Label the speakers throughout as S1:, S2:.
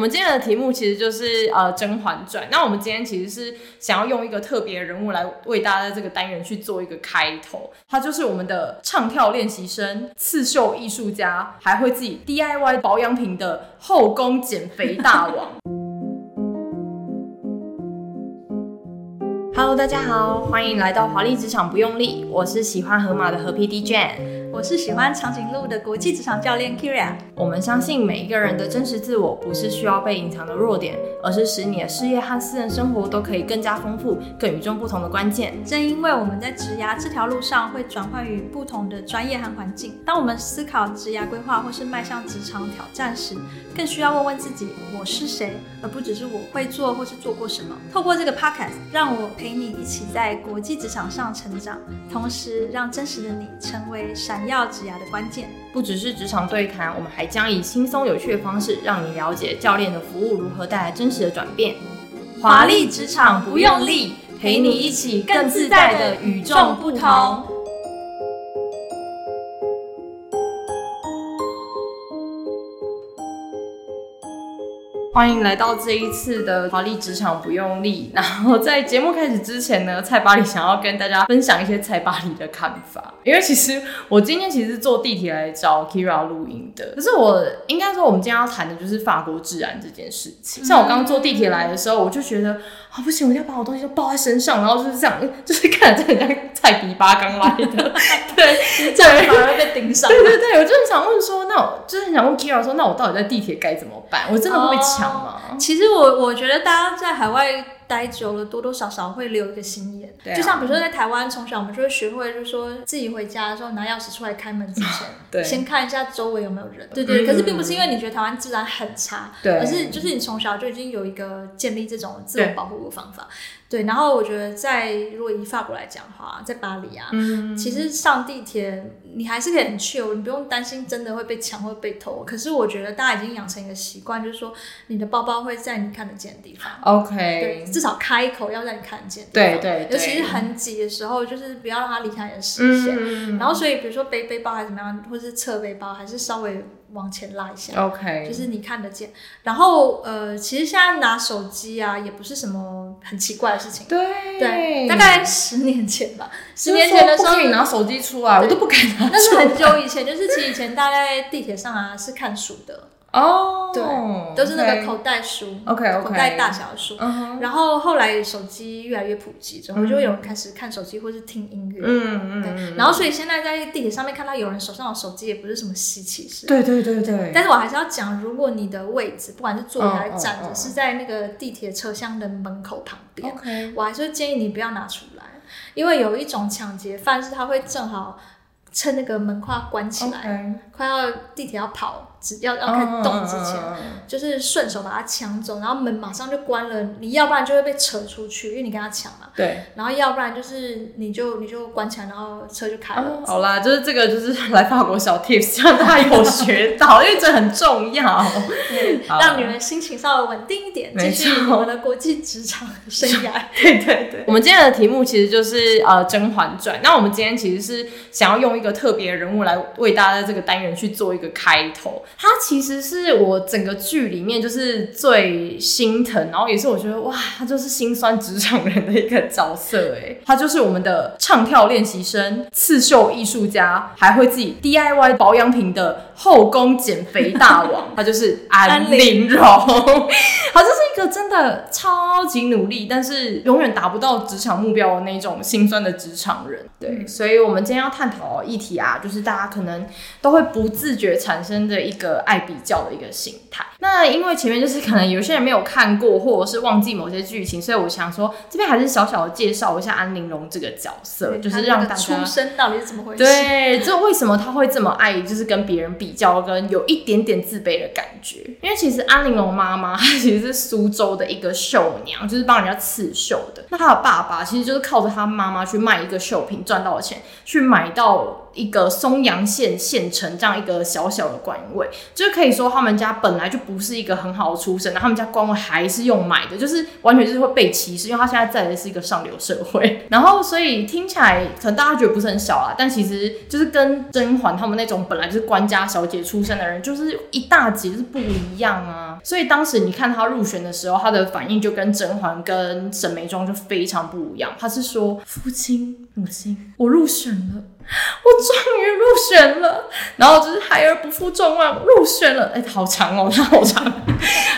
S1: 我们今天的题目其实就是呃《甄嬛传》，那我们今天其实是想要用一个特别人物来为大家在这个单元去做一个开头，他就是我们的唱跳练习生、刺绣艺术家，还会自己 DIY 保养品的后宫减肥大王。Hello，大家好，欢迎来到华丽职场不用力，我是喜欢河马的河皮 DJ。
S2: 我是喜欢长颈鹿的国际职场教练 Kyria。
S1: 我们相信每一个人的真实自我不是需要被隐藏的弱点，而是使你的事业和私人生活都可以更加丰富、更与众不同的关键。
S2: 正因为我们在职涯这条路上会转换于不同的专业和环境，当我们思考职涯规划或是迈向职场挑战时，更需要问问自己：我是谁？而不只是我会做或是做过什么。透过这个 Podcast，让我陪你一起在国际职场上成长，同时让真实的你成为闪。要职涯的关键，
S1: 不只是职场对谈，我们还将以轻松有趣的方式，让你了解教练的服务如何带来真实的转变。
S2: 华丽职场不用力，陪你一起更自在的与众不同。
S1: 欢迎来到这一次的华丽职场不用力。然后在节目开始之前呢，蔡巴里想要跟大家分享一些蔡巴里的看法。因为其实我今天其实是坐地铁来找 Kyria 录音的。可是我应该说，我们今天要谈的就是法国治安这件事情。像我刚坐地铁来的时候，我就觉得啊，不行，我一定要把我东西都抱在身上，然后就是这样，就是看着这很像菜逼巴刚来的，对，
S2: 这样反而被盯上。
S1: 对对对，我就很想问说，那我就是很想问 Kyria 说，那我到底在地铁该怎么办？我真的会被抢？
S2: 其实我我觉得大家在海外待久了，多多少少会留一个心眼。对啊，就像比如说在台湾，从小我们就会学会，就是说自己回家的时候拿钥匙出来开门之前，对，先看一下周围有没有人。对对，对，可是并不是因为你觉得台湾治安很差，对，而是就是你从小就已经有一个建立这种自我保护的方法。对，然后我觉得在如果以法国来讲的话，在巴黎啊，嗯，其实上地铁你还是可以很 chill，你不用担心真的会被抢或被偷。可是我觉得大家已经养成一个习惯，就是说你的包包会在你看得见的地方
S1: ，OK，
S2: 对，至少开口要在你看得见的地方。对对，尤其是很挤的时候，就是不要让它离开你的视线。嗯，然后所以比如说背背包还是怎么样，或是侧背包，还是稍微。往前拉一下，OK，就是你看得见。然后呃，其实现在拿手机啊，也不是什么很奇怪的事情。对对，大概十年前吧，十年前的时候你拿手机出来，我都不敢拿。那是很久以前，就是其实以前大概地铁上啊是看书的。哦，oh, 对，都是那个口袋书，OK. 口袋大小的书。Uh. 然后后来手机越来越普及之后，就会有人开始看手机或是听音乐。嗯嗯，对。然后所以现在在地铁上面看到有人手上有手机，也不是什么稀奇事。对对对对。但是我还是要讲，如果你的位置不管是坐着还是站着，oh, oh, oh. 是在那个地铁车厢的门口旁边，OK，我还是建议你不要拿出来，因为有一种抢劫犯是他会正好趁那个门快要关起来.快要地铁要跑。只要要开始动之前，就是顺手把它抢走，然后门马上就关了。你要不然就会被扯出去，因为你跟他抢嘛。对。然后要不然就是你就你就关起来，然后车就开了。嗯、好啦，就是这个就是来法国小 tips，让大家有学到，因为这很重要，让你们心情稍微稳定一点，继续我们的国际职场生涯。对对对。我们今天的题目其实就是呃《甄嬛传》，那我们今天其实是想要用一个特别人物来为大家在这个单元去做一个开头。他其实是我整个剧里面就是最心疼，然后也是我觉得哇，他就是心酸职场人的一个角色哎，他就是我们的唱跳练习生、刺绣艺术家，还会自己 DIY 保养品的后宫减肥大王，他就是安陵容。他就是一个真的超级努力，但是永远达不到职场目标的那种心酸的职场人。对，所以我们今天要探讨议题啊，就是大家可能都会不
S1: 不自觉产生的一个爱比较的一个心态。那因为前面就是可能有些人没有看过，或者是忘记某些剧情，所以我想说这边还是小小的介绍一下安陵容这个角色，就是让大家
S2: 出生到底是怎么回事？
S1: 对，就为什么他会这么爱，就是跟别人比较，跟有一点点自卑的感觉。因为其实安陵容妈妈她其实是苏州的一个绣娘，就是帮人家刺绣的。那她的爸爸其实就是靠着他妈妈去卖一个绣品赚到的钱，去买到。一个松阳县县城这样一个小小的官位，就是可以说他们家本来就不是一个很好的出身，然后他们家官位还是用买的，就是完全就是会被歧视，因为他现在在的是一个上流社会。然后所以听起来可能大家觉得不是很小啊，但其实就是跟甄嬛他们那种本来就是官家小姐出身的人，就是一大截是不一样啊。所以当时你看他入选的时候，他的反应就跟甄嬛跟沈眉庄就非常不一样。他是说：“父亲母亲，我入选了。” 我终于入选了，然后就是孩儿不负众望入选了，哎、欸，好长哦，他 好长，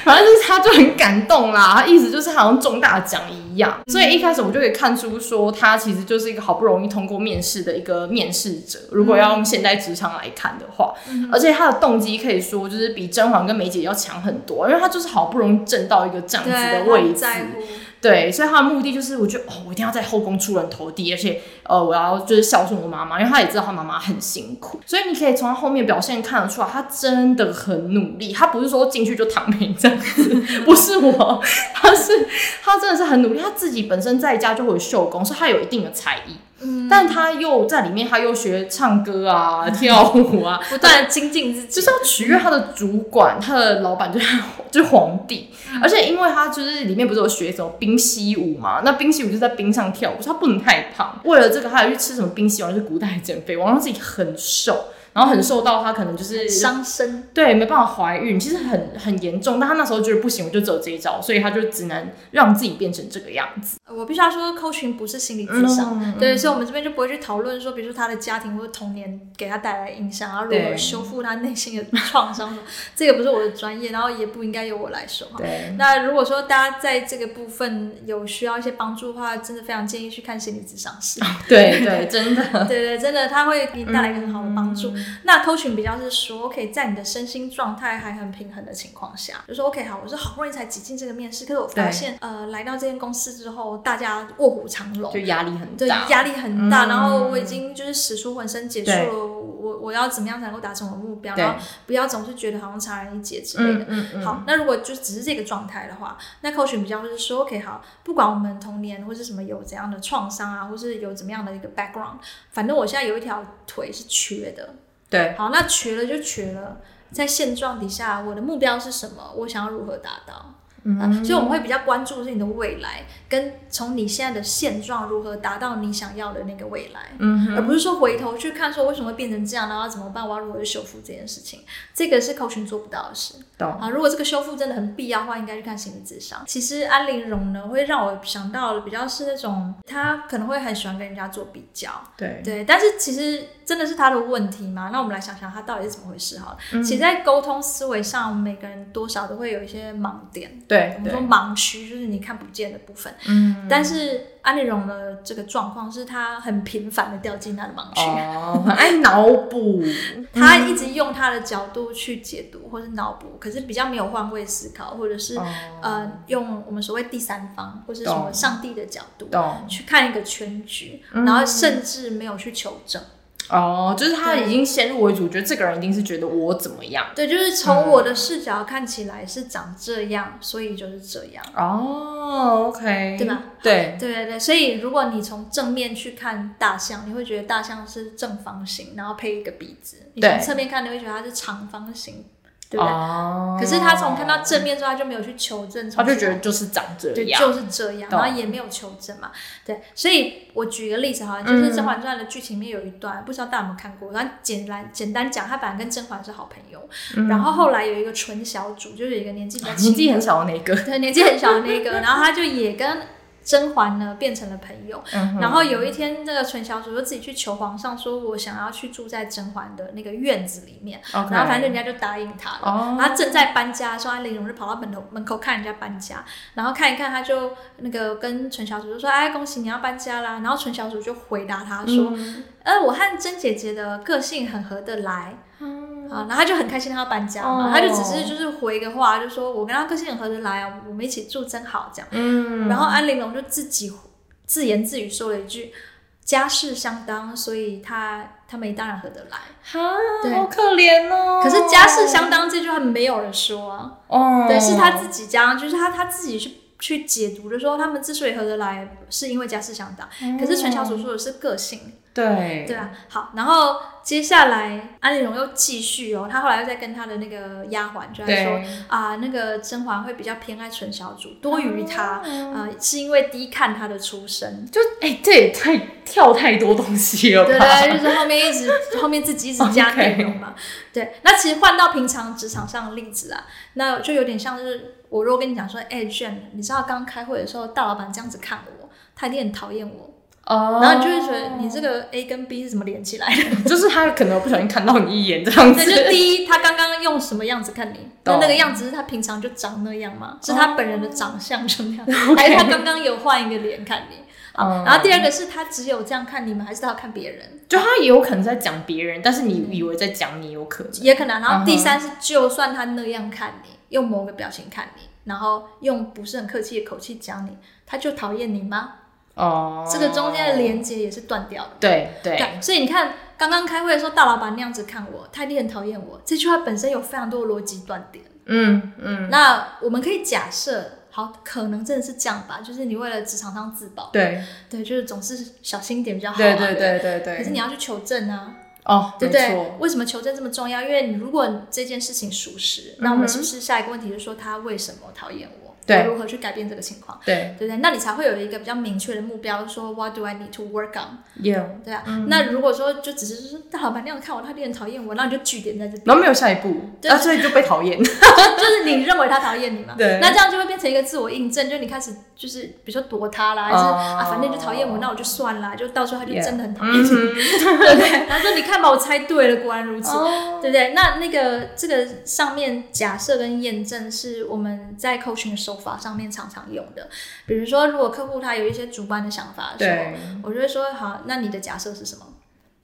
S1: 反正就是他就很感动啦，他意思就是好像中大奖一样，所以一开始我就可以看出说他其实就是一个好不容易通过面试的一个面试者，如果要用现代职场来看的话，而且他的动机可以说就是比甄嬛跟梅姐要强很多，因为他就是好不容易挣到一个这样子的位置。对，所以他的目的就是，我觉得哦，我一定要在后宫出人头地，而且呃，我要就是孝顺我妈妈，因为他也知道他妈妈很辛苦，所以你可以从他后面表现看得出来，他真的很努力。他不是说进去就躺平这样子，不是我，他是他真的是很努力，他自己本身在家就会绣工，所以他有一定的才艺。嗯，但他又在里面，他又学唱歌啊、跳舞啊，
S2: 不断精进自己，
S1: 就是要取悦他的主管，他的老板就是就是皇帝。而且因为他就是里面不是有学什么冰溪舞嘛，那冰溪舞就是在冰上跳舞，他不能太胖。为了这个，他还去吃什么冰溪丸，就是古代减肥，王让自己很瘦。然后很受到他可能就是
S2: 伤身，
S1: 对，没办法怀孕，其实很很严重。但他那时候觉得不行，我就走这一招，所以他就只能让自己变成这个样子。
S2: 我必须要说，Coaching 不是心理智商，嗯、对，所以我们这边就不会去讨论说，比如说他的家庭或者童年给他带来影响，然后如何修复他内心的创伤，这个不是我的专业，然后也不应该由我来说。对，那如果说大家在这个部分有需要一些帮助的话，真的非常建议去看心理智商师。
S1: 对对，真的，
S2: 对对，真的他会给你带来一个很好的帮助。嗯、那 Coaching 比较是说，OK，在你的身心状态还很平衡的情况下，就说 OK 好，我是好不容易才挤进这个面试，可是我发现，呃，来到这间公司之后，大家卧虎藏龙，
S1: 就压力很大，
S2: 对，压力很大。嗯、然后我已经就是使出浑身解数了，我我要怎么样才能够达成我的目标？然后不要总是觉得好像差人一截之类的。好，那如果就只是这个状态的话，那 Coaching 比较是说 OK 好，不管我们童年或是什么有怎样的创伤啊，或是有怎么样的一个 background，反正我现在有一条腿是缺的。对，好，那瘸了就瘸了，在现状底下，我的目标是什么？我想要如何达到？嗯、啊，所以我们会比较关注的是你的未来，跟从你现在的现状如何达到你想要的那个未来，嗯哼，而不是说回头去看说为什么会变成这样，然后怎么办？我要如何去修复这件事情？这个是 coaching 做不到的事。懂啊，如果这个修复真的很必要的话，应该去看心理智商。其实安陵容呢，会让我想到比较是那种他可能会很喜欢跟人家做比较，对对，但是其实真的是他的问题吗？那我们来想想他到底是怎么回事哈。嗯、其实，在沟通思维上，每个人多少都会有一些盲点。对，我们说盲区就是你看不见的部分。嗯，但是安陵容的这个状况是，他很频繁的掉进他的盲区，
S1: 哦，很爱脑补，
S2: 他一直用他的角度去解读或是脑补，可是比较没有换位思考，或者是、哦、呃用我们所谓第三方或是什么上帝的角度去看一个全局，然后甚至没有去求证。
S1: 哦，就是他已经先入为主，觉得这个人一定是觉得我怎么样？
S2: 对，就是从我的视角看起来是长这样，嗯、所以就是这样。
S1: 哦，OK，
S2: 对吧？对，对对对。所以如果你从正面去看大象，你会觉得大象是正方形，然后配一个鼻子；你从侧面看，你会觉得它是长方形。对不对？哦、可是他从看到正面之后，他就没有去求证，
S1: 他就觉得就是长这样，
S2: 对，就是这样，然后也没有求证嘛。对，所以我举个例子哈，就是《甄嬛传》的剧情里面有一段，嗯、不知道大家有没有看过？然后简单简单讲，他本来跟甄嬛是好朋友，嗯、然后后来有一个纯小主，就是有一个年纪比较
S1: 年纪很小的那个，
S2: 对，年纪很小的那个，然后他就也跟。甄嬛呢变成了朋友，嗯、然后有一天，那个纯小主就自己去求皇上，说我想要去住在甄嬛的那个院子里面然后反正人家就答应他了。Oh. 然后正在搬家的时候，安陵容就跑到门头门口看人家搬家，然后看一看，他就那个跟纯小主就说：“哎，恭喜你要搬家啦！”然后纯小主就回答他说：“嗯、呃，我和甄姐姐的个性很合得来。”嗯啊，然后他就很开心他要搬家嘛，他就只是就是回个话，就说我跟他个性很合得来啊，我们一起住真好这样。嗯，然后安玲珑就自己自言自语说了一句。家世相当，所以他他们当然合得来。
S1: 哈，好可怜哦。
S2: 可是家世相当这句话没有人说啊。哦，对，是他自己讲，就是他他自己去去解读的，说他们之所以合得来，是因为家世相当。嗯、可是陈晓所说的是个性。
S1: 对。
S2: 对啊，好，然后接下来安陵容又继续哦，她后来又在跟她的那个丫鬟就在说啊，那个甄嬛会比较偏爱纯小主多于她啊、呃，是因为低看她的出身，
S1: 就哎，这也太跳太多东西了吧，
S2: 对对，就是后面一直 后面自己一直加内容嘛，对，那其实换到平常职场上的例子啊，那就有点像是我如果跟你讲说，哎，Jane，你知道刚开会的时候大老板这样子看我，他一定很讨厌我。哦，然后你就会觉得你这个 A 跟 B 是怎么连起来的？
S1: 就是他可能不小心看到你一眼这样子。
S2: 对，就第一，他刚刚用什么样子看你？那那个样子是他平常就长那样吗？是他本人的长相就那样，还是他刚刚有换一个脸看你？好，然后第二个是他只有这样看你们，还是他要看别人？
S1: 就他也有可能在讲别人，但是你以为在讲你，有可能
S2: 也可能。然后第三是，就算他那样看你，用某个表情看你，然后用不是很客气的口气讲你，他就讨厌你吗？哦，这个中间的连接也是断掉的。
S1: 对对，
S2: 所以你看，刚刚开会的时候，大老板那样子看我，他一定很讨厌我。这句话本身有非常多的逻辑断点。嗯嗯。那我们可以假设，好，可能真的是这样吧，就是你为了职场上自保。
S1: 对
S2: 对，就是总是小心一点比较好。
S1: 对对对对对。
S2: 可是你要去求证啊。
S1: 哦，
S2: 对不对？为什么求证这么重要？因为你如果这件事情属实，那我们是不是下一个问题就是说他为什么讨厌我？对，如何去改变这个情况？
S1: 对，
S2: 对不对？那你才会有一个比较明确的目标，说 What do I need to work
S1: on？Yeah，
S2: 对啊。那如果说就只是说大老板那样看我，他有点讨厌我，那你就据点在这边，
S1: 然后没有下一步，啊，所以就被讨厌。
S2: 就是你认为他讨厌你嘛？
S1: 对。
S2: 那这样就会变成一个自我印证，就你开始就是比如说躲他啦，还是啊，反正就讨厌我，那我就算了，就到时候他就真的很讨厌你，对不 对？然后说你看吧，我猜对了，果然如此，对不对？那那个这个上面假设跟验证是我们在 coaching 的手法上面常常用的，比如说，如果客户他有一些主观的想法的时候，我就会说：好，那你的假设是什么？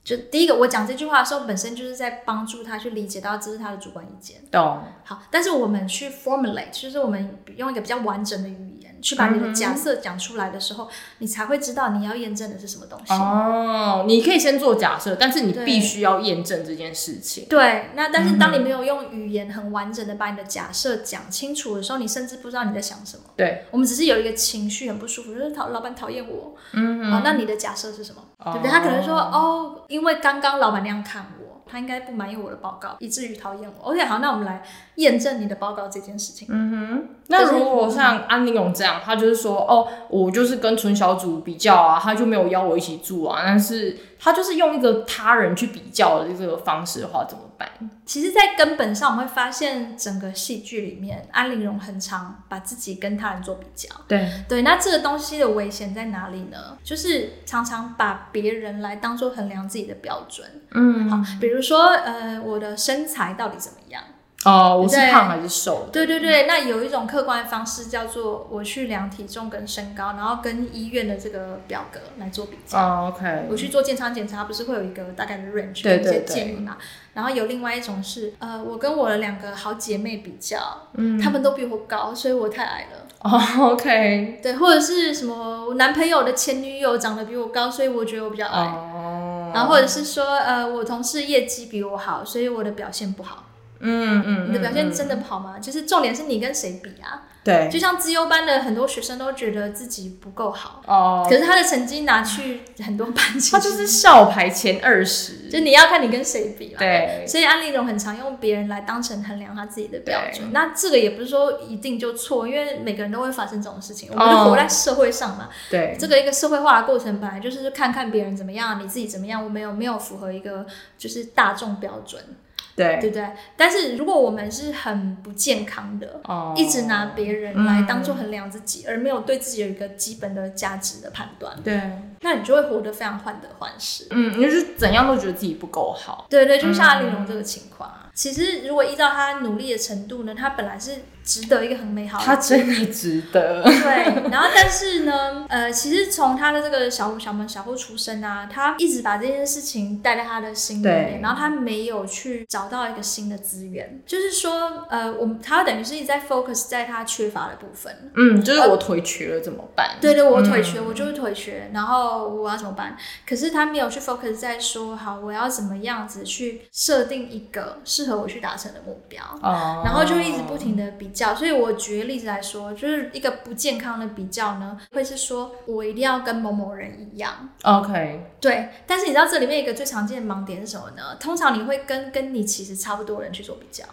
S2: 就第一个，我讲这句话的时候，本身就是在帮助他去理解到这是他的主观意见。懂。好，但是我们去 formulate，就是我们用一个比较完整的语言去把你的假设讲出来的时候，嗯、你才会知道你要验证的是什么东西。
S1: 哦，你可以先做假设，但是你必须要验证这件事情。
S2: 对。那但是当你没有用语言很完整的把你的假设讲清楚的时候，你甚至不知道你在想什么。
S1: 对。
S2: 我们只是有一个情绪很不舒服，就是讨老板讨厌我。嗯哼。好，那你的假设是什么？对不对？他可能说哦，因为刚刚老板那样看我，他应该不满意我的报告，以至于讨厌我。OK，好，那我们来验证你的报告这件事情。嗯哼。
S1: 那如果像安陵容这样，他就是说哦，我就是跟纯小组比较啊，他就没有邀我一起住啊，但是他就是用一个他人去比较的这个方式的话，怎么办？
S2: 其实，在根本上，我们会发现整个戏剧里面，安陵容很常把自己跟他人做比较。
S1: 对
S2: 对，那这个东西的危险在哪里呢？就是常常把别人来当做衡量自己的标准。嗯，好，比如说，呃，我的身材到底怎么样？
S1: 哦，我是胖还是瘦？
S2: 对对对，那有一种客观的方式叫做我去量体重跟身高，然后跟医院的这个表格来做比较。
S1: 哦，OK。
S2: 我去做健康检查，不是会有一个大概的 range 的一些建议嘛？然后有另外一种是，呃，我跟我的两个好姐妹比较，嗯，她们都比我高，所以我太矮了。
S1: 哦，OK。
S2: 对，或者是什么，我男朋友的前女友长得比我高，所以我觉得我比较矮。哦。然后或者是说，呃，我同事业绩比我好，所以我的表现不好。嗯嗯，你的表现真的不好吗？嗯、就是重点是你跟谁比啊？
S1: 对，
S2: 就像资优班的很多学生都觉得自己不够好哦，可是他的成绩拿去很多班级，
S1: 他就是校排前二十，
S2: 就你要看你跟谁比嘛。
S1: 对，
S2: 所以安利荣很常用别人来当成衡量他自己的标准。那这个也不是说一定就错，因为每个人都会发生这种事情，我们就活在社会上嘛。
S1: 对，
S2: 这个一个社会化的过程本来就是看看别人怎么样，你自己怎么样，我们有没有符合一个就是大众标准。
S1: 对，
S2: 对不对？但是如果我们是很不健康的，哦、一直拿别人来当做衡量自己，嗯、而没有对自己有一个基本的价值的判断，
S1: 对，
S2: 那你就会活得非常患得患失。
S1: 嗯，你就是怎样都觉得自己不够好。
S2: 对对，就像阿玲珑这个情况啊。嗯其实如果依照他努力的程度呢，他本来是。值得一个很美好的，
S1: 他真的值得。
S2: 对，然后但是呢，呃，其实从他的这个小小门小户出身啊，他一直把这件事情带在他的心里面，然后他没有去找到一个新的资源，就是说，呃，我们他等于是一直在 focus 在他缺乏的部分。
S1: 嗯，就是我腿瘸了怎么办？
S2: 对对，我腿瘸，嗯、我就是腿瘸，然后我要怎么办？可是他没有去 focus 在说，好，我要怎么样子去设定一个适合我去达成的目标，哦，然后就一直不停的比。所以，我举个例子来说，就是一个不健康的比较呢，会是说我一定要跟某某人一样。
S1: OK，
S2: 对。但是你知道这里面一个最常见的盲点是什么呢？通常你会跟跟你其实差不多的人去做比较。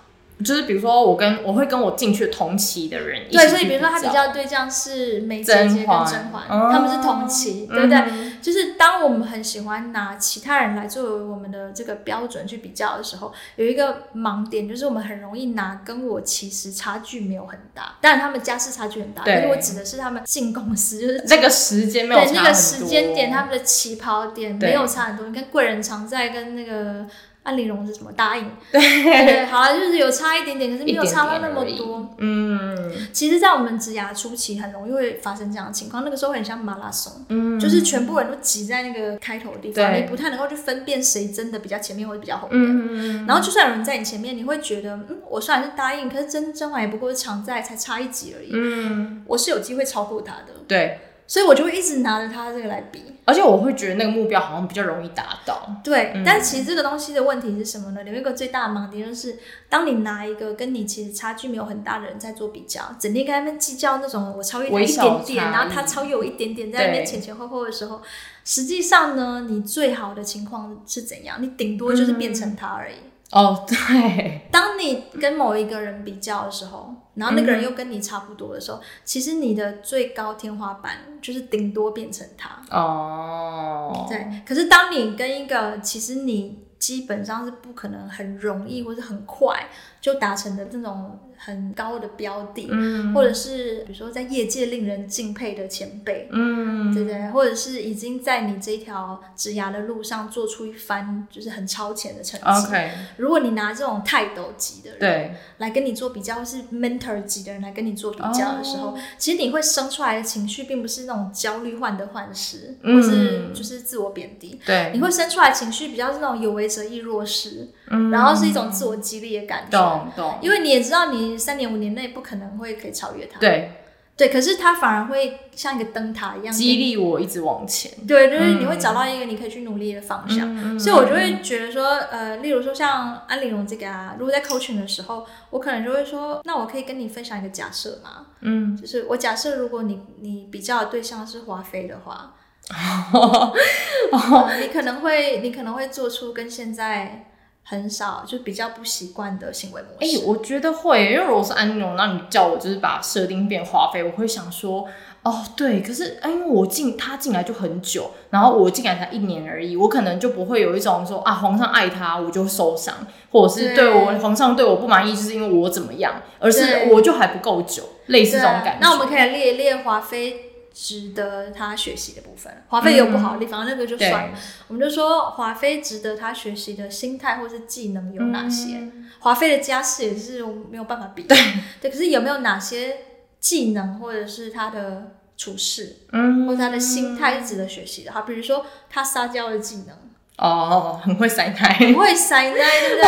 S1: 就是比如说，我跟我会跟我进去同期的人一起，
S2: 对，所以比如说他比较对象是梅姐姐跟甄嬛，嗯、他们是同期，对不对？嗯、就是当我们很喜欢拿其他人来作为我们的这个标准去比较的时候，有一个盲点，就是我们很容易拿跟我其实差距没有很大，当然他们家世差距很大，但是我指的是他们进公司就是
S1: 那个时间没有差很多，
S2: 对，那个时间点他们的起跑点没有差很多，你看贵人常在跟那个。安陵容是什么答应？对，对，好了，就是有差一点点，可是没有差到那么多。嗯，其实，在我们植牙初期，很容易会发生这样的情况。那个时候很像马拉松，嗯，就是全部人都挤在那个开头的地方，你不太能够去分辨谁真的比较前面或者比较后面。嗯，然后就算有人在你前面，你会觉得，嗯，我虽然是答应，可是甄甄嬛也不过是常在，才差一集而已。嗯，我是有机会超过他的。对。所以我就会一直拿着它这个来比，
S1: 而且我会觉得那个目标好像比较容易达到。
S2: 对，嗯、但其实这个东西的问题是什么呢？有一个最大的盲点就是，当你拿一个跟你其实差距没有很大的人在做比较，整天跟他们计较那种我超越他一点点，然后他超越我一点点，在那边前前后后的时候，实际上呢，你最好的情况是怎样？你顶多就是变成他而已。嗯
S1: 哦，对。
S2: 当你跟某一个人比较的时候，然后那个人又跟你差不多的时候，嗯、其实你的最高天花板就是顶多变成他。哦。对。可是当你跟一个其实你基本上是不可能很容易或者很快就达成的这种。很高的标的，嗯、或者是比如说在业界令人敬佩的前辈，嗯，对不对？或者是已经在你这条职涯的路上做出一番就是很超前的成绩。如果你拿这种泰斗级的人对。来跟你做比较，或是 mentor 级的人来跟你做比较的时候，哦、其实你会生出来的情绪并不是那种焦虑患得患失，嗯、或是就是自我贬低。对，你会生出来的情绪比较是那种有为者亦若是，嗯、然后是一种自我激励的感觉。懂懂，因为你也知道你。三年五年内不可能会可以超越他。对，对，可是他反而会像一个灯塔一样
S1: 激励我一直往前。
S2: 对，就是你会找到一个你可以去努力的方向。嗯、所以我就会觉得说，呃，例如说像安玲容这个啊，如果在 coaching 的时候，我可能就会说，那我可以跟你分享一个假设吗？嗯，就是我假设如果你你比较的对象是华妃的话，你可能会你可能会做出跟现在。很少，就比较不习惯的行为模式。
S1: 哎、欸，我觉得会，因为如果是安陵容，那你叫我就是把设定变华妃，我会想说，哦，对，可是，因为我进他进来就很久，然后我进来才一年而已，我可能就不会有一种说啊，皇上爱他，我就受伤，或者是对我对皇上对我不满意，就是因为我怎么样，而是我就还不够久，类似这种感觉。
S2: 那我们可以列一列华妃。值得他学习的部分，华妃有不好的地方，嗯、那个就算了。我们就说华妃值得他学习的心态或是技能有哪些？华妃、嗯、的家世也是没有办法比。对，对，可是有没有哪些技能或者是他的处事，嗯，或者他的心态是值得学习的？好，比如说他撒娇的技能，
S1: 哦，很会塞奶，
S2: 很会塞奶，对不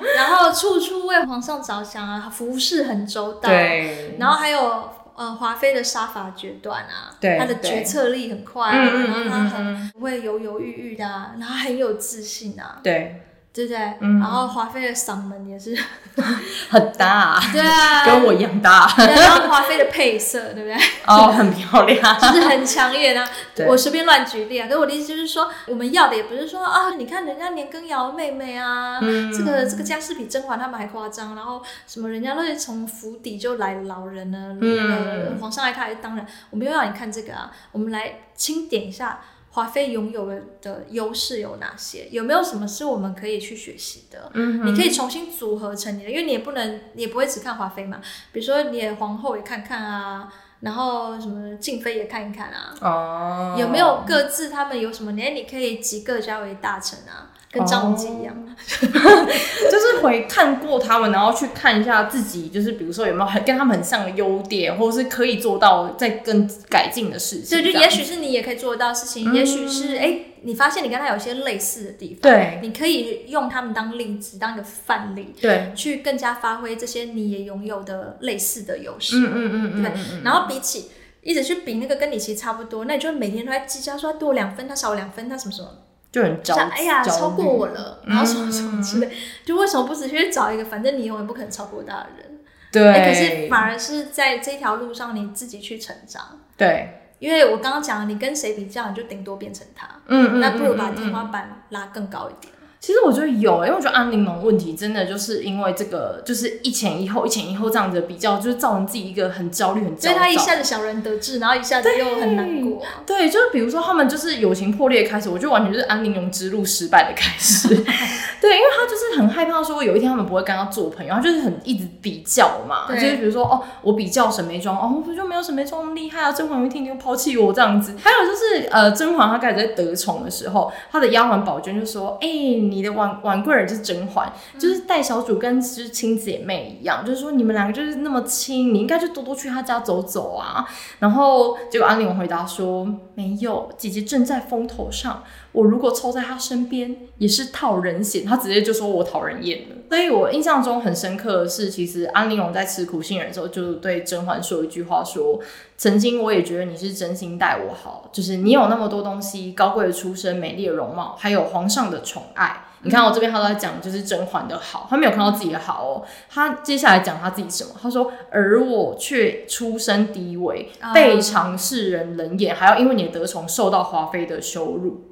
S2: 对？然后处处为皇上着想啊，服侍很周到，对，然后还有。呃，华妃的杀伐决断啊，对她的决策力很快，啊，然后她很不会犹犹豫豫的，啊，然后很有自信啊，对。对不对？然后华妃的嗓门也是
S1: 很大，
S2: 对啊，
S1: 跟我一样大。
S2: 然后华妃的配色，对不对？
S1: 哦，很漂亮，
S2: 就是很强烈啊。我随便乱举例啊，可是我的意思就是说，我们要的也不是说啊，你看人家年羹尧妹妹啊，这个这个家世比甄嬛他们还夸张，然后什么人家都是从府邸就来老人呢，那个皇上爱他还是当然，我们又要你看这个啊，我们来清点一下。华妃拥有的优势有哪些？有没有什么是我们可以去学习的？嗯，你可以重新组合成你的，因为你也不能，你也不会只看华妃嘛。比如说，你的皇后也看看啊，然后什么静妃也看一看啊。哦，有没有各自他们有什么？你你可以集各家为大臣啊。跟张无忌一样，
S1: 就是回看过他们，然后去看一下自己，就是比如说有没有很跟他们很像的优点，或者是可以做到再更改进的事情。
S2: 对，就也许是你也可以做得到的事情，嗯、也许是哎、欸，你发现你跟他有些类似的地方，
S1: 对，
S2: 你可以用他们当例子，当一个范例，
S1: 对，
S2: 去更加发挥这些你也拥有的类似的优势。
S1: 嗯嗯嗯嗯，对。
S2: 然后比起一直去比那个跟你其实差不多，那你就每天都在计较说他多两分，他少两分，他什么什么。
S1: 就很着急，
S2: 哎呀，超过我了，然后什么什么之类，嗯、就为什么不直接去找一个，反正你永远不可能超过他的人，
S1: 对、
S2: 欸。可是反而是在这条路上你自己去成长，
S1: 对。
S2: 因为我刚刚讲，你跟谁比较，你就顶多变成他，
S1: 嗯嗯，
S2: 那不如把天花板拉更高一点。
S1: 其实我觉得有、欸，因为我觉得安陵容问题真的就是因为这个，就是一前一后，一前一后这样子的比较，就是造成自己一个很焦虑、很焦虑。所以
S2: 他一下子小人得志，然后一下子又很难过。
S1: 对，就是比如说他们就是友情破裂开始，我觉得完全就是安陵容之路失败的开始。对，因为他就是很害怕说有一天他们不会跟他做朋友，他就是很一直比较嘛。就是比如说哦，我比较沈眉庄，哦，我就没有沈眉庄那么厉害啊。甄嬛有一天就抛弃我这样子。还有就是呃，甄嬛她开始在得宠的时候，她的丫鬟宝娟就说：“哎、欸，你的婉婉贵。”贵人就是甄嬛，就是带小主跟就是亲姐妹一样，就是说你们两个就是那么亲，你应该就多多去她家走走啊。然后结果安陵容回答说：“没有，姐姐正在风头上，我如果凑在他身边也是讨人嫌。”他直接就说我讨人厌了。所以我印象中很深刻的是，其实安陵容在吃苦杏仁的时候，就对甄嬛说一句话说：“曾经我也觉得你是真心待我好，就是你有那么多东西，高贵的出身、美丽的容貌，还有皇上的宠爱。”你看我这边，他都在讲，就是甄嬛的好，他没有看到自己的好哦。他接下来讲他自己什么？他说：“而我却出身低微，被尝世人冷眼，还要因为你的得宠受到华妃的羞辱。”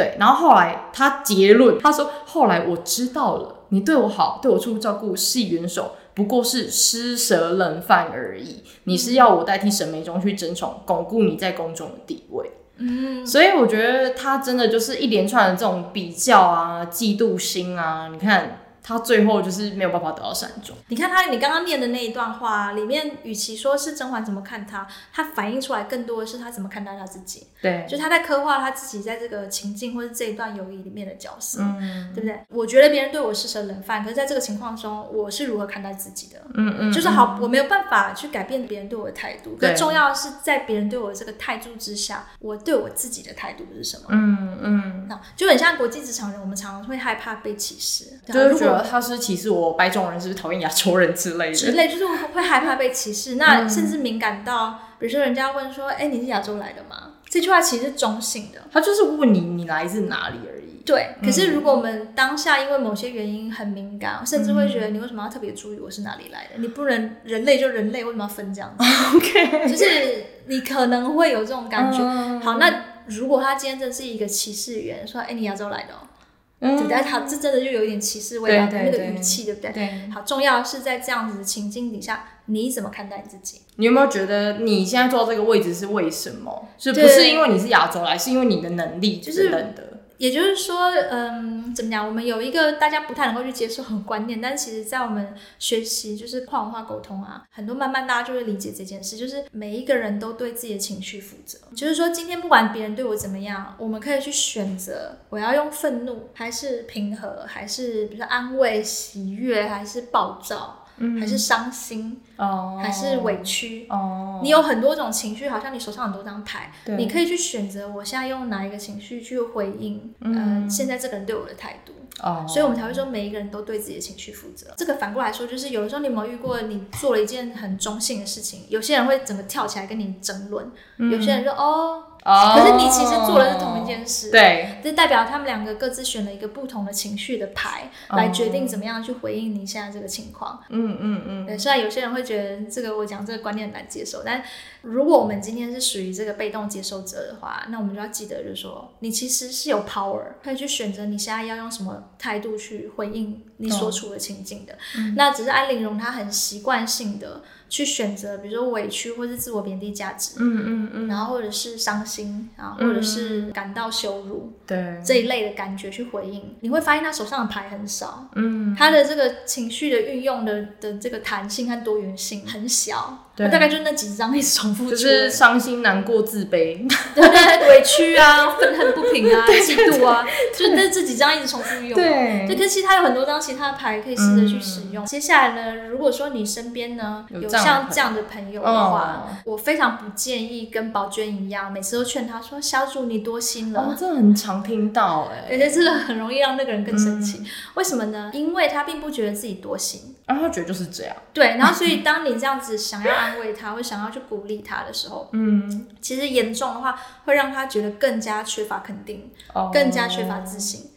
S1: 对，然后后来他结论，他说：“后来我知道了，你对我好，对我出照顾，施以援手，不过是施舍冷饭而已。你是要我代替沈眉庄去争宠，巩固你在宫中的地位。”嗯，所以我觉得他真的就是一连串的这种比较啊、嫉妒心啊，你看。他最后就是没有办法得到善终。
S2: 你看他，你刚刚念的那一段话里面，与其说是甄嬛怎么看他，他反映出来更多的是他怎么看待他自己。
S1: 对，
S2: 就他在刻画他自己在这个情境或者这一段友谊里面的角色，嗯，对不对？我觉得别人对我施舍冷饭，可是在这个情况中，我是如何看待自己的？嗯嗯，就是好，我没有办法去改变别人对我的态度，更重要的是在别人对我的这个态度之下，我对我自己的态度是什么？嗯嗯，那就很像国际职场人，我们常常会害怕被歧视，
S1: 就是他是歧视我白种人，是不是讨厌亚洲人之类的？
S2: 之类就是会害怕被歧视，那甚至敏感到，比如说人家问说：“哎、欸，你是亚洲来的吗？”这句话其实是中性的，
S1: 他就是问你你来自哪里而已。
S2: 对，可是如果我们当下因为某些原因很敏感，甚至会觉得你为什么要特别注意我是哪里来的？你不能人类就人类，为什么要分这样子？
S1: OK，
S2: 就是你可能会有这种感觉。好，那如果他今天真是一个歧视员，说：“哎、欸，你亚洲来的哦。”对不对？好，这真的就有一点歧视味道的那个语气，对不对？对。好，重要的是在这样子的情境底下，你怎么看待你自己？
S1: 你有没有觉得你现在坐到这个位置是为什么？是不是因为你是亚洲来，是因为你的能力就是等的？
S2: 也就是说，嗯，怎么讲？我们有一个大家不太能够去接受的观念，但其实，在我们学习就是跨文化沟通啊，很多慢慢大家就会理解这件事，就是每一个人都对自己的情绪负责。就是说，今天不管别人对我怎么样，我们可以去选择，我要用愤怒，还是平和，还是比如说安慰、喜悦，还是暴躁。还是伤心，哦，还是委屈，哦，你有很多种情绪，好像你手上很多张牌，对，你可以去选择，我现在用哪一个情绪去回应，嗯，呃，现在这个人对我的态度，哦，所以我们才会说每一个人都对自己的情绪负责。这个反过来说，就是有的时候你有没有遇过，你做了一件很中性的事情，有些人会整个跳起来跟你争论，有些人说哦。Oh, 可是你其实做的是同一件事，
S1: 对，
S2: 这代表他们两个各自选了一个不同的情绪的牌，oh. 来决定怎么样去回应你现在这个情况。嗯嗯嗯。对，虽然有些人会觉得这个我讲这个观念很难接受，但如果我们今天是属于这个被动接受者的话，那我们就要记得，就是说你其实是有 power 可以去选择你现在要用什么态度去回应你所处的情境的。Oh. 那只是安玲容她很习惯性的。去选择，比如说委屈，或是自我贬低价值，嗯嗯嗯，然后或者是伤心啊，或者是感到羞辱，对这一类的感觉去回应，你会发现他手上的牌很少，嗯，他的这个情绪的运用的的这个弹性和多元性很小。对，大概就那几张一直重复，
S1: 就是伤心、难过、自卑，
S2: 对对，委屈啊、愤恨不平啊、嫉妒啊，就那这几张一直重复用。
S1: 对，
S2: 可是其实它有很多张其他的牌可以试着去使用。接下来呢，如果说你身边呢有像这样的朋友。的话，我非常不建议跟宝娟一样，每次都劝他说：“小主你多心了。”
S1: 哦，这很常听到哎，
S2: 而且这个很容易让那个人更生气。为什么呢？因为他并不觉得自己多心，
S1: 然后他觉得就是这样。
S2: 对，然后所以当你这样子想要安慰他，或想要去鼓励他的时候，嗯，其实严重的话会让他觉得更加缺乏肯定，更加缺乏自信。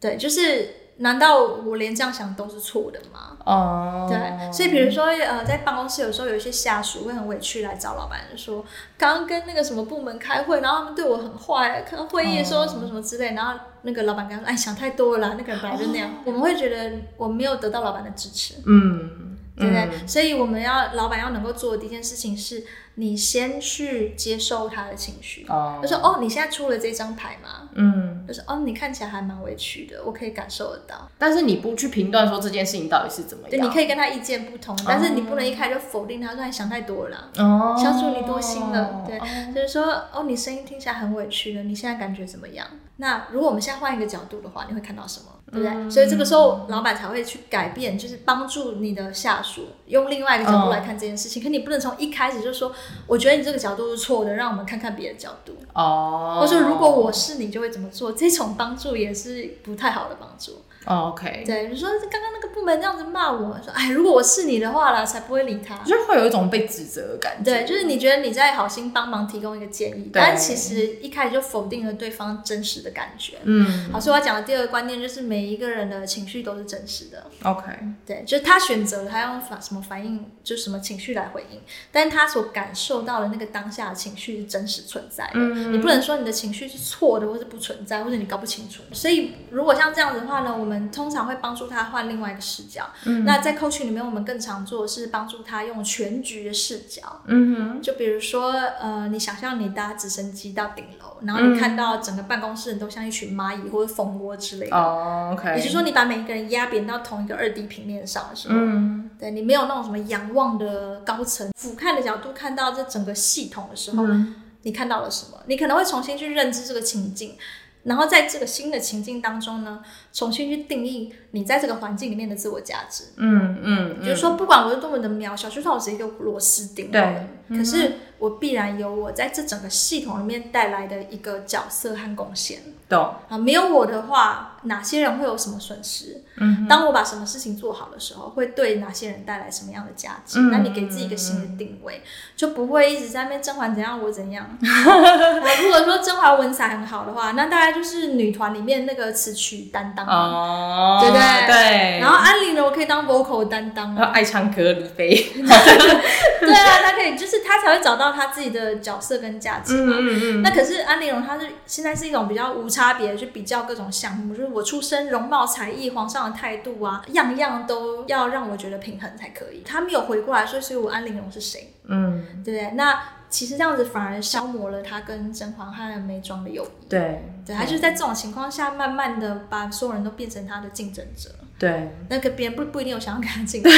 S2: 对，就是。难道我连这样想都是错的吗？哦，对，所以比如说，呃，在办公室有时候有一些下属会很委屈来找老板说，刚刚跟那个什么部门开会，然后他们对我很坏，可能会议说什么什么之类，然后那个老板跟他说，哎，想太多了啦，那个人本来就那样，我们会觉得我没有得到老板的支持，嗯，对不对？所以我们要老板要能够做的第一件事情是。你先去接受他的情绪，哦就说哦，你现在出了这张牌吗？嗯，就是哦，你看起来还蛮委屈的，我可以感受得到。
S1: 但是你不去评断说这件事情到底是怎么样，
S2: 对，你可以跟他意见不同，但是你不能一开始就否定他，说你想太多了。哦，小主你多心了，对，就是说哦，你声音听起来很委屈的，你现在感觉怎么样？那如果我们现在换一个角度的话，你会看到什么？对不对？嗯、所以这个时候，老板才会去改变，就是帮助你的下属用另外一个角度来看这件事情。嗯、可你不能从一开始就说，我觉得你这个角度是错的，让我们看看别的角度。哦。或者说，如果我是你，就会怎么做？这种帮助也是不太好的帮助。
S1: Oh, OK，
S2: 对，你说刚刚那个部门这样子骂我说，哎，如果我是你的话啦，才不会理他，
S1: 就会有一种被指责的感觉。
S2: 对，就是你觉得你在好心帮忙提供一个建议，对但其实一开始就否定了对方真实的感觉。嗯，好，所以我要讲的第二个观念就是每一个人的情绪都是真实的。OK，对，就是他选择了他用反什么反应，就什么情绪来回应，但他所感受到的那个当下的情绪是真实存在的。嗯，你不能说你的情绪是错的，或是不存在，或者你搞不清楚。所以如果像这样子的话呢，我们我们通常会帮助他换另外一个视角。嗯，那在 coaching 里面，我们更常做的是帮助他用全局的视角。嗯哼，就比如说，呃，你想象你搭直升机到顶楼，然后你看到整个办公室人都像一群蚂蚁或者蜂窝之类的。哦，OK。也就是说，你把每一个人压扁到同一个二 D 平面上的时候，嗯，对，你没有那种什么仰望的高层俯瞰的角度看到这整个系统的时候，嗯，你看到了什么？你可能会重新去认知这个情境。然后在这个新的情境当中呢，重新去定义你在这个环境里面的自我价值。嗯嗯，嗯就是说，不管我是多么的渺小，就算我是一个螺丝钉，对，可是我必然有我在这整个系统里面带来的一个角色和贡献。懂啊，没有我的话，哪些人会有什么损失？嗯，当我把什么事情做好的时候，会对哪些人带来什么样的价值？嗯、那你给自己一个新的定位，就不会一直在那边甄嬛怎样我怎样。如果说甄嬛文采很好的话，那大概就是女团里面那个词曲担当哦，对不对？对。然后安陵容可以当 vocal 担当，
S1: 然 后爱唱歌李飞，
S2: 对啊，她可以，就是她才会找到她自己的角色跟价值嘛。嗯嗯嗯。那可是安陵容，她是现在是一种比较无差。差别去比较各种项目，就是我出身、容貌、才艺、皇上的态度啊，样样都要让我觉得平衡才可以。他没有回过来说，所以我安陵容是谁？嗯，对不对？那其实这样子反而消磨了他跟甄嬛和眉庄的友谊。对，对，他就是在这种情况下，慢慢的把所有人都变成他的竞争者。对，那个别人不不一定有想要跟他竞争，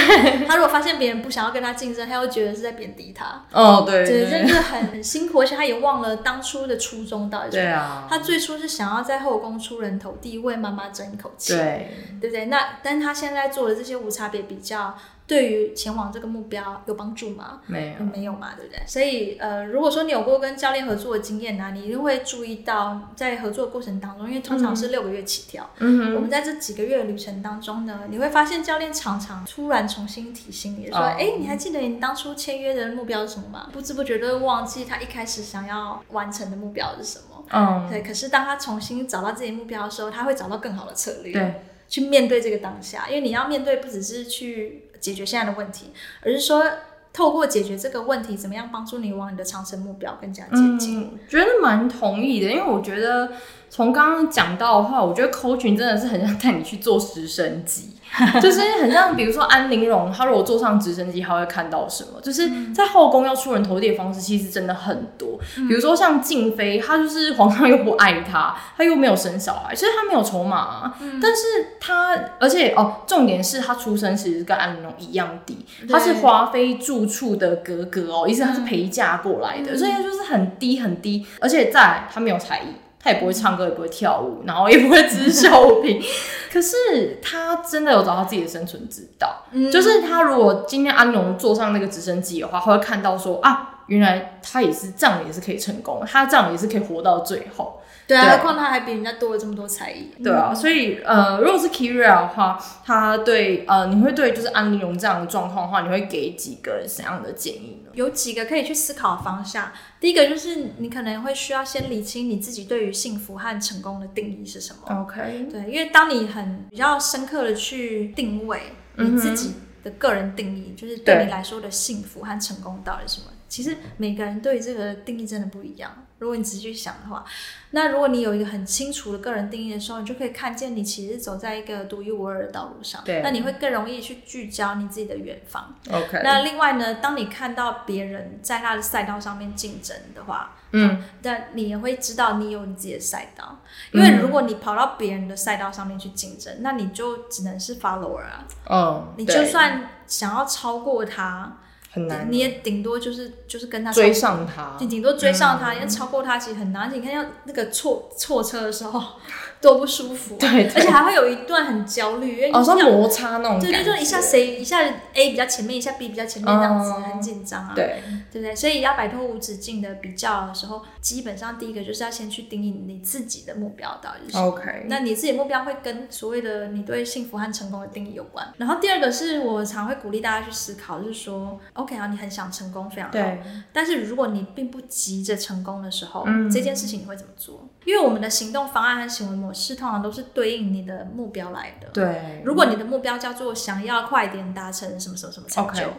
S2: 他如果发现别人不想要跟他竞争，他又觉得是在贬低他。哦，对，对，真的是很辛苦，而且他也忘了当初的初衷到底是什么。对啊，他最初是想要在后宫出人头地，为妈妈争一口气。对，对不对？那但他现在做的这些无差别比较。对于前往这个目标有帮助吗？没有，没有嘛，对不对？所以，呃，如果说你有过跟教练合作的经验呢，你一定会注意到，在合作过程当中，因为通常是六个月起跳，嗯哼，我们在这几个月的旅程当中呢，你会发现教练常常突然重新提醒你说，哎，你还记得你当初签约的目标是什么吗？不知不觉都会忘记他一开始想要完成的目标是什么。嗯，对。可是当他重新找到自己目标的时候，他会找到更好的策略，对，去面对这个当下，因为你要面对不只是去。解决现在的问题，而是说透过解决这个问题，怎么样帮助你往你的长程目标更加接近？
S1: 嗯，觉得蛮同意的，因为我觉得从刚刚讲到的话，我觉得 coaching 真的是很想带你去做直升级。就是很像，比如说安陵容，她如果坐上直升机，她会看到什么？就是在后宫要出人头地的方式，其实真的很多。比如说像静妃，她就是皇上又不爱她，她又没有生小孩，其实她没有筹码啊。但是她，而且哦，重点是她出身其实跟安陵容一样低，她是华妃住处的格格哦，意思她是陪嫁过来的，所以她就是很低很低，而且在她没有才艺。他也不会唱歌，也不会跳舞，然后也不会织绣品。可是他真的有找到自己的生存之道。嗯，就是他如果今天安龙坐上那个直升机的话，他会看到说啊，原来他也是这样，也是可以成功，他这样也是可以活到最后。
S2: 对啊，何况他还比人家多了这么多才艺。
S1: 对啊，所以呃，如果是 Kyria 的话，他对呃，你会对就是安陵容这样的状况的话，你会给几个怎样的建议呢？
S2: 有几个可以去思考的方向。第一个就是你可能会需要先理清你自己对于幸福和成功的定义是什么。
S1: OK，
S2: 对，因为当你很比较深刻的去定位你自己的个人定义，嗯、就是对你来说的幸福和成功到底是什么？其实每个人对这个定义真的不一样。如果你仔细去想的话，那如果你有一个很清楚的个人定义的时候，你就可以看见你其实走在一个独一无二的道路上。对，那你会更容易去聚焦你自己的远方。
S1: OK。
S2: 那另外呢，当你看到别人在他的赛道上面竞争的话，嗯，但你也会知道你有你自己的赛道。因为如果你跑到别人的赛道上面去竞争，那你就只能是 follower 啊。嗯，你就算想要超过他。很难，你也顶多就是就是跟他
S1: 追上他，
S2: 你顶多追上他，因为超过他其实很难。而且你看要那个错错车的时候 多不舒服，对，而且还会有一段很焦虑，因为
S1: 好像摩擦那种，
S2: 对，就说一下谁一下 A 比较前面，一下 B 比较前面这样子，很紧张啊，对，对不对？所以要摆脱无止境的比较的时候，基本上第一个就是要先去定义你自己的目标到底是。OK，那你自己的目标会跟所谓的你对幸福和成功的定义有关。然后第二个是我常会鼓励大家去思考，就是说。OK 啊，你很想成功，非常好。对。但是如果你并不急着成功的时候，嗯，这件事情你会怎么做？因为我们的行动方案和行为模式通常都是对应你的目标来的。对。如果你的目标叫做想要快点达成什么什么什么成就，Okay.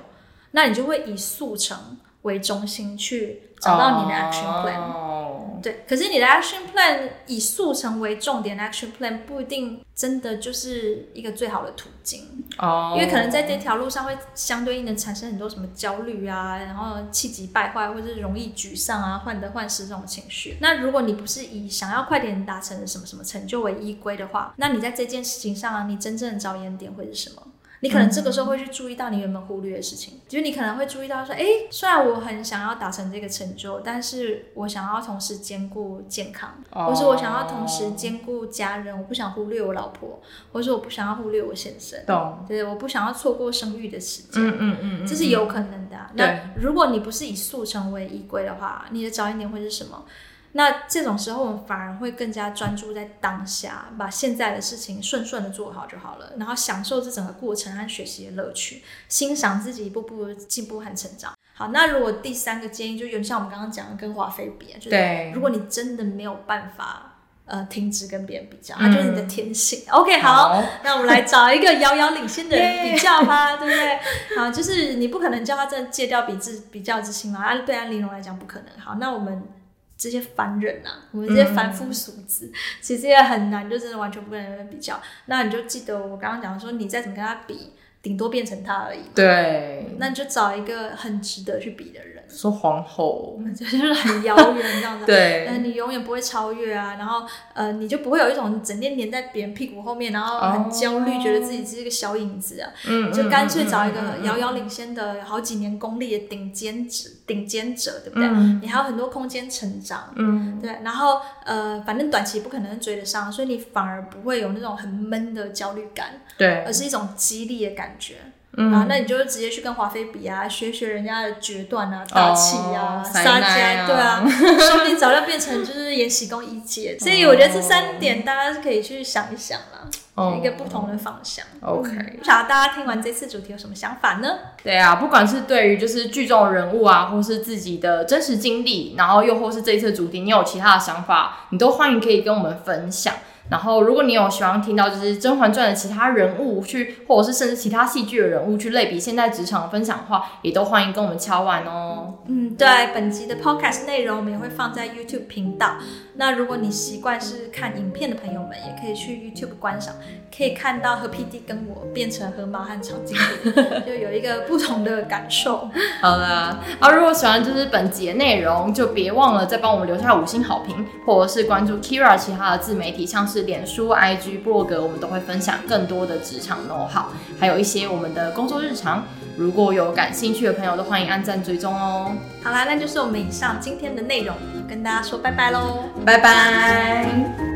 S2: 那你就会以速成为中心去找到你的 action plan。Oh. 对。可是你的 action plan 以速成为重点，action plan 不一定真的就是一个最好的途径。哦。因为可能在这条路上会相对应的产生很多什么焦虑啊，然后气急败坏，或者是容易沮丧啊、患得患失这种情绪。那如果你不是以想要快点达成什么什么成就为依归的话，那你在这件事情上啊，你真正的着眼点会是什么？你可能这个时候会去注意到你原本忽略的事情，就是你可能会注意到说，哎，虽然我很想要达成这个成就，但是我想要同时兼顾健康，或是我想要同时兼顾家人，我不想忽略我老婆，或是我不想要忽略我先生，懂？对，我不想要错过生育的时间，嗯嗯嗯，这是有可能的。那如果你不是以速成为依归的话，你的着眼点会是什么？那这种时候，我们反而会更加专注在当下，把现在的事情顺顺的做好就好了，然后享受这整个过程和学习的乐趣，欣赏自己一步步的进步和成长。好，那如果第三个建议，就有点像我们刚刚讲的跟华妃比，就是如果你真的没有办法呃停止跟别人比较，它就是你的天性。嗯、OK，好，好，那我们来找一个遥遥领先的人 比较吧，对不对？好，就是你不可能叫他真的戒掉比自比较之心嘛，啊，对安陵容来讲不可能。好，那我们。这些凡人啊，我们这些凡夫俗子，嗯、其实也很难，就真的完全不跟人比较。那你就记得我刚刚讲说，你再怎么跟他比，顶多变成他而已。对，那你就找一个很值得去比的人。
S1: 说皇后，
S2: 就是很遥远这样子。对，呃，你永远不会超越啊。然后，呃，你就不会有一种整天黏在别人屁股后面，然后很焦虑，觉得自己是一个小影子啊。嗯，就干脆找一个遥遥领先的好几年功力的顶尖者，顶尖者，对不对？嗯。你还有很多空间成长。嗯。对，然后呃，反正短期不可能追得上，所以你反而不会有那种很闷的焦虑感。对。而是一种激励的感觉。嗯、啊，那你就直接去跟华妃比啊，学学人家的决断啊、大气啊、撒娇、哦，对啊，说不定早就变成就是延禧宫一姐。所以我觉得这三点大家是可以去想一想啦，哦、一个不同的方向。OK，不晓得大家听完这次主题有什么想法呢？
S1: 对啊，不管是对于就是剧中的人物啊，或是自己的真实经历，然后又或是这一次主题，你有其他的想法，你都欢迎可以跟我们分享。然后，如果你有喜欢听到就是《甄嬛传》的其他人物去，或者是甚至其他戏剧的人物去类比现在职场的分享的话，也都欢迎跟我们敲完哦。
S2: 嗯，对，本集的 podcast 内容我们也会放在 YouTube 频道。那如果你习惯是看影片的朋友们，也可以去 YouTube 观赏，可以看到和 PD 跟我变成河马和长颈鹿，就有一个不同的感受。
S1: 好了，啊，如果喜欢就是本集的内容，就别忘了再帮我们留下五星好评，或者是关注 Keira 其他的自媒体，像是脸书、IG、部落格，我们都会分享更多的职场 know how，还有一些我们的工作日常。如果有感兴趣的朋友，都欢迎按赞追踪哦。
S2: 好啦，那就是我们以上今天的内容，跟大家说拜拜喽，
S1: 拜拜。